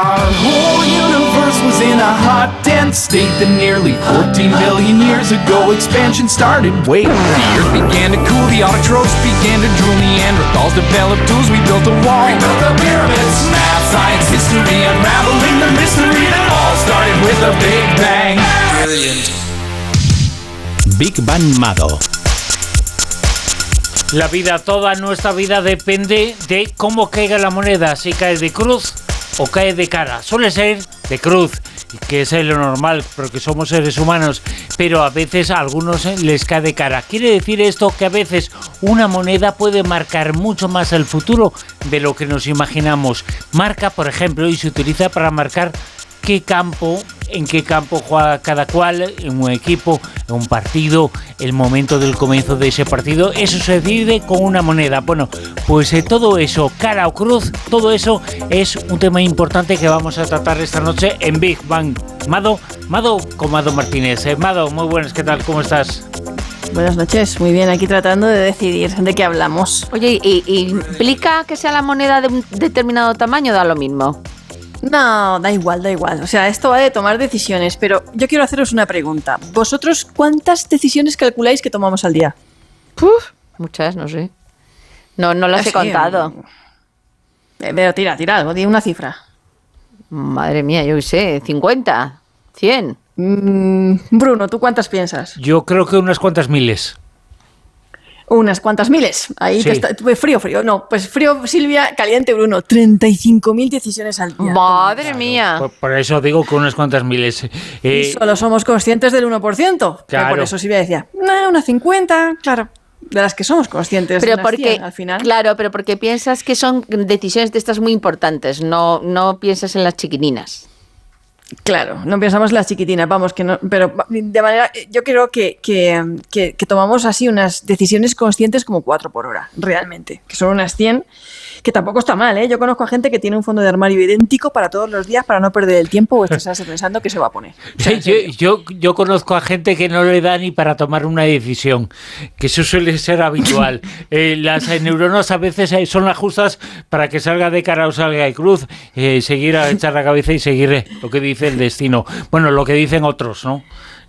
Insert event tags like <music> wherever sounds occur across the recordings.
Our whole universe was in a hot, dense state that nearly 14 billion years ago expansion started. Wait, the earth began to cool, the autotrophs began to drool, Neanderthals developed tools, we built a wall, we built the pyramids. Math, science, history, unraveling the mystery that all started with a big bang. Brilliant. Big Bang Mado. La vida, toda nuestra vida depende de cómo caiga la moneda, si cae de cruz o cae de cara. Suele ser de cruz, que es lo normal, porque somos seres humanos, pero a veces a algunos les cae de cara. Quiere decir esto que a veces una moneda puede marcar mucho más el futuro de lo que nos imaginamos. Marca, por ejemplo, y se utiliza para marcar qué campo, en qué campo juega cada cual, en un equipo, en un partido, el momento del comienzo de ese partido, eso se decide con una moneda. Bueno, pues eh, todo eso, cara o cruz, todo eso es un tema importante que vamos a tratar esta noche en Big Bang. Mado, Mado con Mado Martínez. Eh, Mado, muy buenas, ¿qué tal? ¿Cómo estás? Buenas noches, muy bien, aquí tratando de decidir de qué hablamos. Oye, ¿y, y implica que sea la moneda de un determinado tamaño? Da lo mismo. No, da igual, da igual. O sea, esto va de tomar decisiones, pero yo quiero haceros una pregunta. ¿Vosotros cuántas decisiones calculáis que tomamos al día? Puf, muchas, no sé. No, no las he contado. Eh, Pero tira, tira algo, di una cifra. Madre mía, yo qué sé, 50, 100. Mm, Bruno, ¿tú cuántas piensas? Yo creo que unas cuantas miles. Unas cuantas miles. Ahí Sí. te está, pues frío, frío. No, pues frío, Silvia, caliente, Bruno. 35.000 decisiones al día. Madre mía. Por, por eso digo que unas cuantas miles. Y Eh, solo somos conscientes del 1%. Que Claro. Por eso Silvia decía, no, unas 50, claro. De las que somos conscientes. Pero porque, 100 al final. claro, pero porque piensas que son decisiones de estas muy importantes, no, no piensas en las chiquininas. Claro, no pensamos en las chiquitinas, vamos, que no, pero de manera, yo creo que, que, que- que tomamos así unas decisiones conscientes como 4 por hora, realmente, que son unas 100, que tampoco está mal, ¿eh? Yo conozco a gente que tiene un fondo de armario idéntico para todos los días para no perder el tiempo o estresarse <laughs> pensando que se va a poner. O sea, yo, yo, yo conozco a gente que no le da ni para tomar una decisión, que eso suele ser habitual. <laughs> Eh, las eh, neuronas a veces eh, son las justas para que salga de cara o salga de cruz, eh, seguir a echar la cabeza y seguir eh, lo que dice el destino. Bueno, lo que dicen otros, ¿no?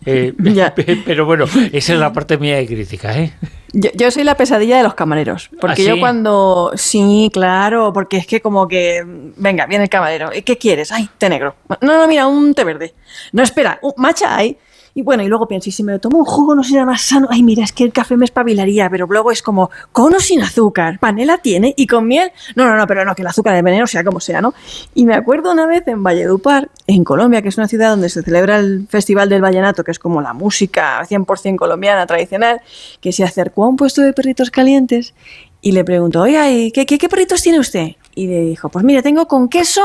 Eh, <laughs> Ya. <laughs> Pero bueno, esa es la parte mía de crítica, ¿eh? Yo, yo soy la pesadilla de los camareros. Porque ¿Ah, yo sí? cuando. Sí, claro, porque es que como que. Venga, viene el camarero. ¿y ¿Qué quieres? Ay, té negro. No, no, mira, un té verde. No, espera, un matcha hay. Y bueno, y luego pienso, y si me lo tomo un jugo no será más sano. Ay, mira, es que el café me espabilaría, pero luego es como, cono sin azúcar, panela tiene y con miel. No, no, no, pero no, que el azúcar de veneno sea como sea, ¿no? Y me acuerdo una vez en Valledupar, en Colombia, que es una ciudad donde se celebra el Festival del Vallenato, que es como la música 100% colombiana tradicional, que se acercó a un puesto de perritos calientes y le preguntó, ¿y qué, qué, qué perritos tiene usted? Y le dijo, pues mire, tengo con queso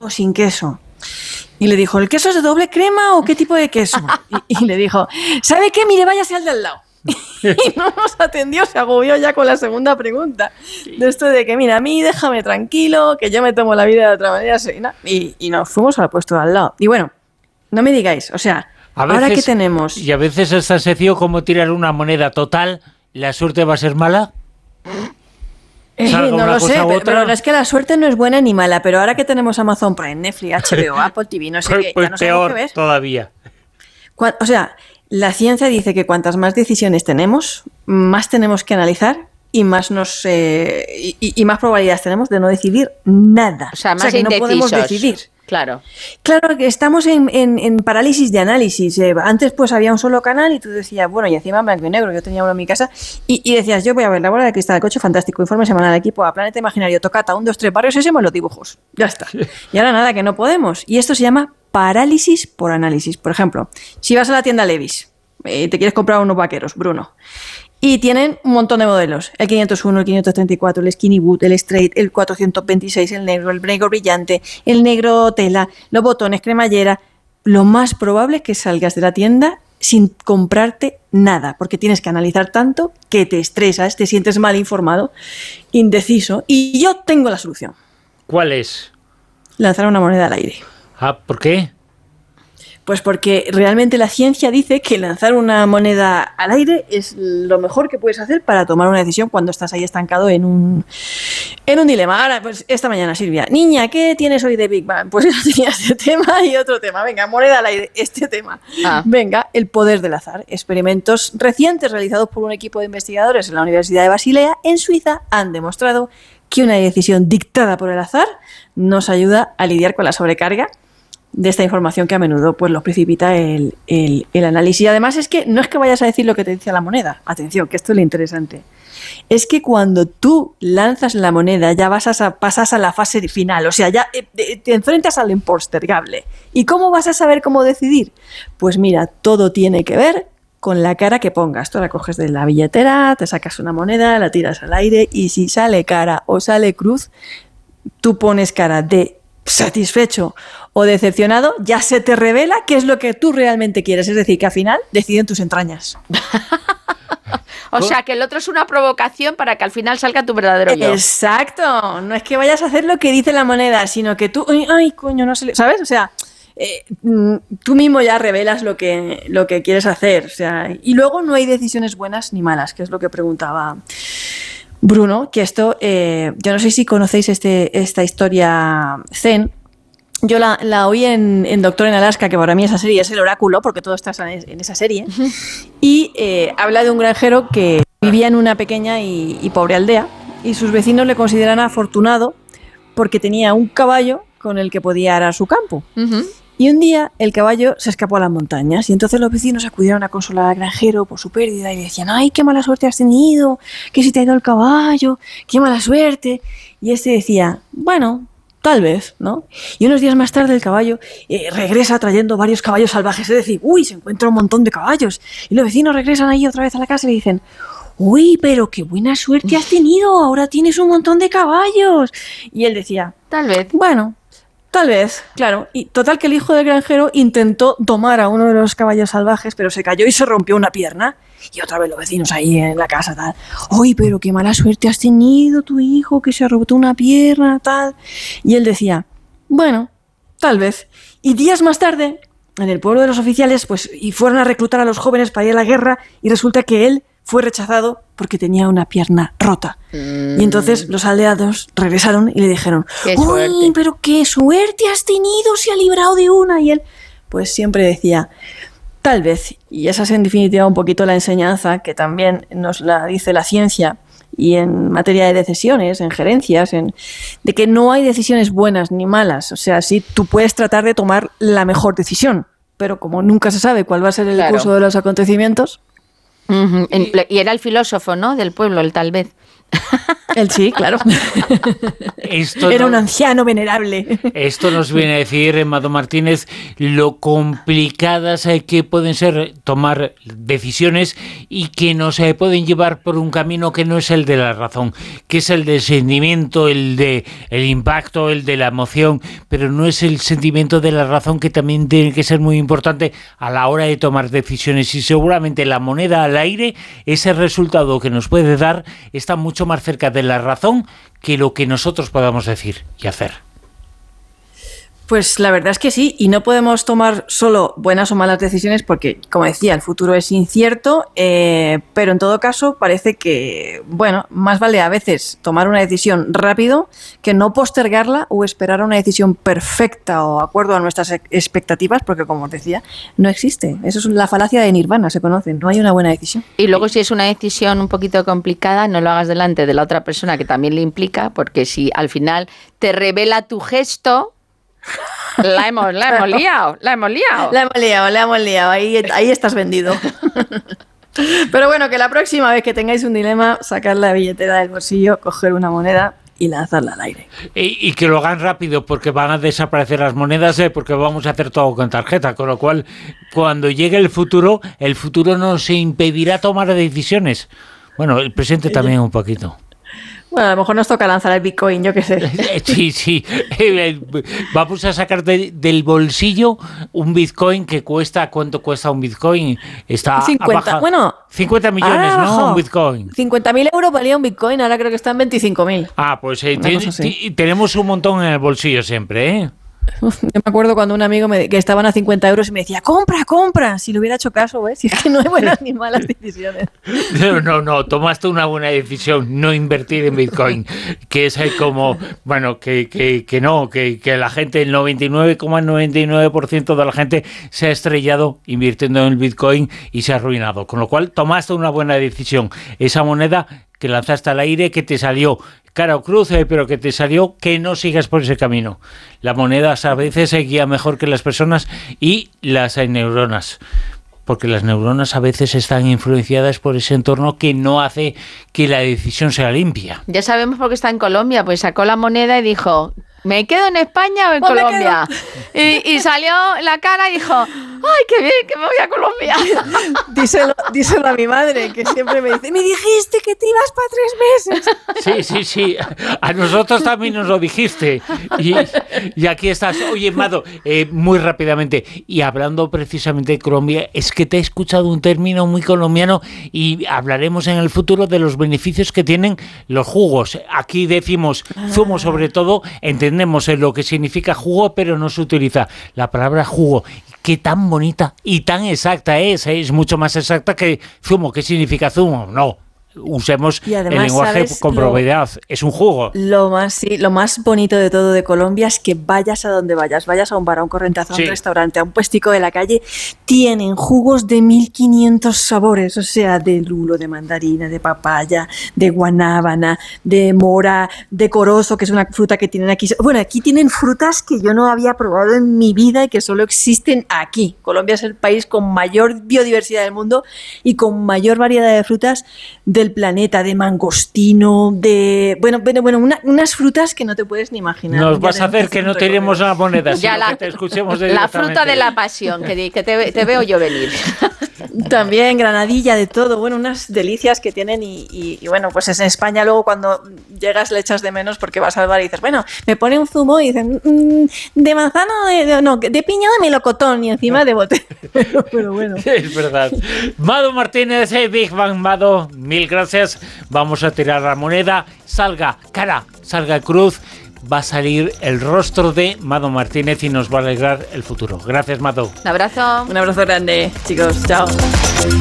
o sin queso. Y le dijo, ¿el queso es de doble crema o qué tipo de queso? <laughs> Y, y le dijo, ¿sabe qué? Mire, váyase al de al lado. <laughs> Y no nos atendió, se agobió ya con la segunda pregunta. De esto de que, mira, a mí déjame tranquilo, que yo me tomo la vida de otra manera. Y, y nos fuimos al puesto de al lado. Y bueno, no me digáis, o sea, A ahora que tenemos... Y a veces es tan sencillo como tirar una moneda total, ¿la suerte va a ser mala? Eh, salga no una lo cosa sé, u pero, otra. pero es que la suerte no es buena ni mala, pero ahora que tenemos Amazon Prime, Netflix, <laughs> HBO, Apple TV, no sé Pues, qué, pues ya no peor qué ver. todavía. O sea, la ciencia dice que cuantas más decisiones tenemos, más tenemos que analizar y más nos eh, y, más probabilidades tenemos de no decidir nada. O sea, más que no podemos indecisos. decidir. Claro. Claro que estamos en, en- en parálisis de análisis. Eh, antes pues había un solo canal y tú decías, bueno, y encima en blanco y negro, yo tenía uno en mi casa, y, y decías, yo voy a ver la bola de cristal del coche, fantástico, informe semanal de equipo a Planeta Imaginario, tocata, un, dos, tres, barrios, ese los dibujos. Ya está. Y ahora nada, que no podemos. Y esto se llama parálisis por análisis. Por ejemplo, si vas a la tienda Levis, eh, te quieres comprar unos vaqueros, Bruno, y tienen un montón de modelos. El 501, el 534, el Skinny Boot, el Straight, el 426, el negro, el negro brillante, el negro tela, los botones, cremallera. Lo más probable es que salgas de la tienda sin comprarte nada, porque tienes que analizar tanto que te estresas, te sientes mal informado, indeciso. Y yo tengo la solución. ¿Cuál es? Lanzar una moneda al aire. Ah, ¿por qué? Pues porque realmente la ciencia dice que lanzar una moneda al aire es lo mejor que puedes hacer para tomar una decisión cuando estás ahí estancado en un, en un dilema. Ahora, pues esta mañana, Silvia, niña, ¿qué tienes hoy de Big Bang? Pues <laughs> yo tenía este tema y otro tema. Venga, moneda al aire, este tema. Ah. Venga, el poder del azar. Experimentos recientes realizados por un equipo de investigadores en la Universidad de Basilea, en Suiza, han demostrado que una decisión dictada por el azar nos ayuda a lidiar con la sobrecarga de esta información que a menudo pues los precipita el, el- análisis. Y además es que no es que vayas a decir lo que te dice la moneda, atención, que esto es lo interesante. Es que cuando tú lanzas la moneda ya vas a, pasas a la fase final, o sea, ya eh, te enfrentas al impostergable. ¿Y cómo vas a saber cómo decidir? Pues mira, todo tiene que ver con la cara que pongas. Tú la coges de la billetera, te sacas una moneda, la tiras al aire y si sale cara o sale cruz, tú pones cara de satisfecho o decepcionado, ya se te revela qué es lo que tú realmente quieres. Es decir, que al final deciden tus entrañas. <laughs> O sea, que el otro es una provocación para que al final salga tu verdadero yo. Exacto. No es que vayas a hacer lo que dice la moneda, sino que tú, ay, ay, coño, no sé, le-", ¿sabes? O sea, eh, mm, tú mismo ya revelas lo que, lo que quieres hacer. O sea, y luego no hay decisiones buenas ni malas, que es lo que preguntaba Bruno, que esto, eh, yo no sé si conocéis este, esta historia zen. Yo la, la oí en, en Doctor en Alaska, que para mí esa serie es el oráculo, porque todo está en, esa serie. Y eh, habla de un granjero que vivía en una pequeña y, y pobre aldea, y sus vecinos le consideran afortunado porque tenía un caballo con el que podía arar su campo. Y un día el caballo se escapó a las montañas y entonces los vecinos acudieron a consolar al granjero por su pérdida y le decían, ay, qué mala suerte has tenido, que se te ha ido el caballo, qué mala suerte. Y este decía, bueno, tal vez, ¿no? Y unos días más tarde el caballo eh, regresa trayendo varios caballos salvajes, es decir, uy, se encuentra un montón de caballos. Y los vecinos regresan ahí otra vez a la casa y le dicen, uy, pero qué buena suerte has tenido, ahora tienes un montón de caballos. Y él decía, Tal vez. bueno, tal vez, claro. Y total que el hijo del granjero intentó tomar a uno de los caballos salvajes, pero se cayó y se rompió una pierna. Y otra vez los vecinos ahí en la casa, tal. ¡Ay, pero qué mala suerte has tenido tu hijo, que se roto una pierna, tal! Y él decía, bueno, tal vez. Y días más tarde, en el pueblo de los oficiales, pues, y fueron a reclutar a los jóvenes para ir a la guerra, y resulta que él fue rechazado porque tenía una pierna rota. Y entonces los aldeados regresaron y le dijeron, Qué ¡Uy, suerte". pero qué suerte has tenido! Se ha librado de una. Y él, pues siempre decía, tal vez. Y esa es en definitiva un poquito la enseñanza que también nos la dice la ciencia y en materia de decisiones, en gerencias, en, de que no hay decisiones buenas ni malas. O sea, sí, tú puedes tratar de tomar la mejor decisión, pero como nunca se sabe cuál va a ser el Claro. curso de los acontecimientos, En- Y era el filósofo, ¿no? Del pueblo, el tal vez. Él sí, claro. Esto Era no- un anciano venerable. Esto nos viene a decir, Emado Martínez, lo complicadas eh, que pueden ser tomar decisiones y que nos pueden llevar por un camino que no es el de la razón, que es el del sentimiento, el de el impacto, el de la emoción, pero no es el sentimiento de la razón que también tiene que ser muy importante a la hora de tomar decisiones y seguramente la moneda al aire, ese resultado que nos puede dar está mucho más cerca de la razón que lo que nosotros podamos decir y hacer. Pues la verdad es que sí, y no podemos tomar solo buenas o malas decisiones porque, como decía, el futuro es incierto, eh, pero en todo caso parece que, bueno, más vale a veces tomar una decisión rápido que no postergarla o esperar a una decisión perfecta o acuerdo a nuestras ex- expectativas, porque como os decía, no existe. Eso es la falacia de Nirvana, se conoce, no hay una buena decisión. Y luego si es una decisión un poquito complicada, no lo hagas delante de la otra persona que también le implica, porque si al final te revela tu gesto, la hemos, la hemos liado, la hemos liado. La hemos liado, la hemos liado. Ahí, ahí estás vendido. <laughs> Pero bueno, que la próxima vez que tengáis un dilema, sacar la billetera del bolsillo, coger una moneda y lanzarla al aire. Y, y que lo hagan rápido porque van a desaparecer las monedas, eh, porque vamos a hacer todo con tarjeta. Con lo cual, cuando llegue el futuro, el futuro nos impedirá tomar decisiones. Bueno, el presente también un poquito. Bueno, a lo mejor nos toca lanzar el Bitcoin, yo qué sé. <laughs> Eh, Sí, sí. Eh, Vamos a sacar de- del bolsillo un Bitcoin que cuesta, ¿cuánto cuesta un Bitcoin? Está a 50, baja- bueno, 50 millones, ¿no? Un Bitcoin. 50.000 euros valía un Bitcoin, ahora creo que están 25.000. Ah, pues eh, tenemos un montón en el bolsillo siempre, ¿eh? Yo me acuerdo cuando un amigo me, que estaban a 50 euros y me decía, compra, compra. Si le hubiera hecho caso, ¿ves? Si <laughs> es que no hay buenas ni malas decisiones. No, no, no, tomaste una buena decisión, no invertir en Bitcoin, que es como, bueno, que, que, que no, que, que la gente, el 99,99% de la gente se ha estrellado invirtiendo en el Bitcoin y se ha arruinado. Con lo cual, tomaste una buena decisión. Esa moneda que lanzaste al aire, que te salió cara o cruz, eh, pero que te salió que no sigas por ese camino. La moneda a veces se guía mejor que las personas y las neuronas porque las neuronas a veces están influenciadas por ese entorno que no hace que la decisión sea limpia. Ya sabemos por qué está en Colombia, pues sacó la moneda y dijo, ¿me quedo en España o en Pues Colombia? Y, y salió la cara y dijo, ¡ay, qué bien, que me voy a Colombia! <laughs> Díselo, díselo a mi madre, que siempre me dice, me dijiste que te ibas para tres meses. Sí, sí, sí. A nosotros también nos lo dijiste. Y, y aquí estás. Oye, Mado, eh, muy rápidamente. Y hablando precisamente de Colombia, es que te he escuchado un término muy colombiano y hablaremos en el futuro de los beneficios que tienen los jugos. Aquí decimos zumo sobre todo, entendemos lo que significa jugo, pero no se utiliza la palabra jugo. Qué tan bonita y tan exacta es. Es mucho más exacta que zumo. ¿Qué significa zumo? No. Usemos Y el lenguaje ¿sabes con probabilidad. Es un jugo. Lo más, sí, lo más bonito de todo de Colombia es que vayas a donde vayas, vayas a un bar, a un correntazo, a Sí. un restaurante, a un puestico de la calle, tienen jugos de 1500 sabores, o sea, de lulo, de mandarina, de papaya, de guanábana, de mora, de corozo, que es una fruta que tienen aquí. Bueno, aquí tienen frutas que yo no había probado en mi vida y que solo existen aquí. Colombia es el país con mayor biodiversidad del mundo y con mayor variedad de frutas del planeta, de mangostino, de... Bueno, bueno, bueno una- unas frutas que no te puedes ni imaginar. Nos vas a hacer que no tenemos la moneda, Ya sino la, que te escuchemos la directamente. fruta de la pasión, que, di- que te, te veo yo venir. <laughs> <laughs> También granadilla, de todo, bueno, unas delicias que tienen y, bueno, pues es en España luego cuando llegas le echas de menos porque vas al bar y dices, bueno, me pone un zumo y dicen, "Mm, de manzana, de, de- no, de piña de melocotón y encima de bote. <laughs> pero, bueno. <laughs> Es verdad. Mado Martínez, eh, Big Bang Mado, mil gracias. Vamos a tirar la moneda. Salga cara, salga cruz. Va a salir el rostro de Mado Martínez y nos va a alegrar el futuro. Gracias, Mado. Un abrazo. Un abrazo grande, chicos, chao.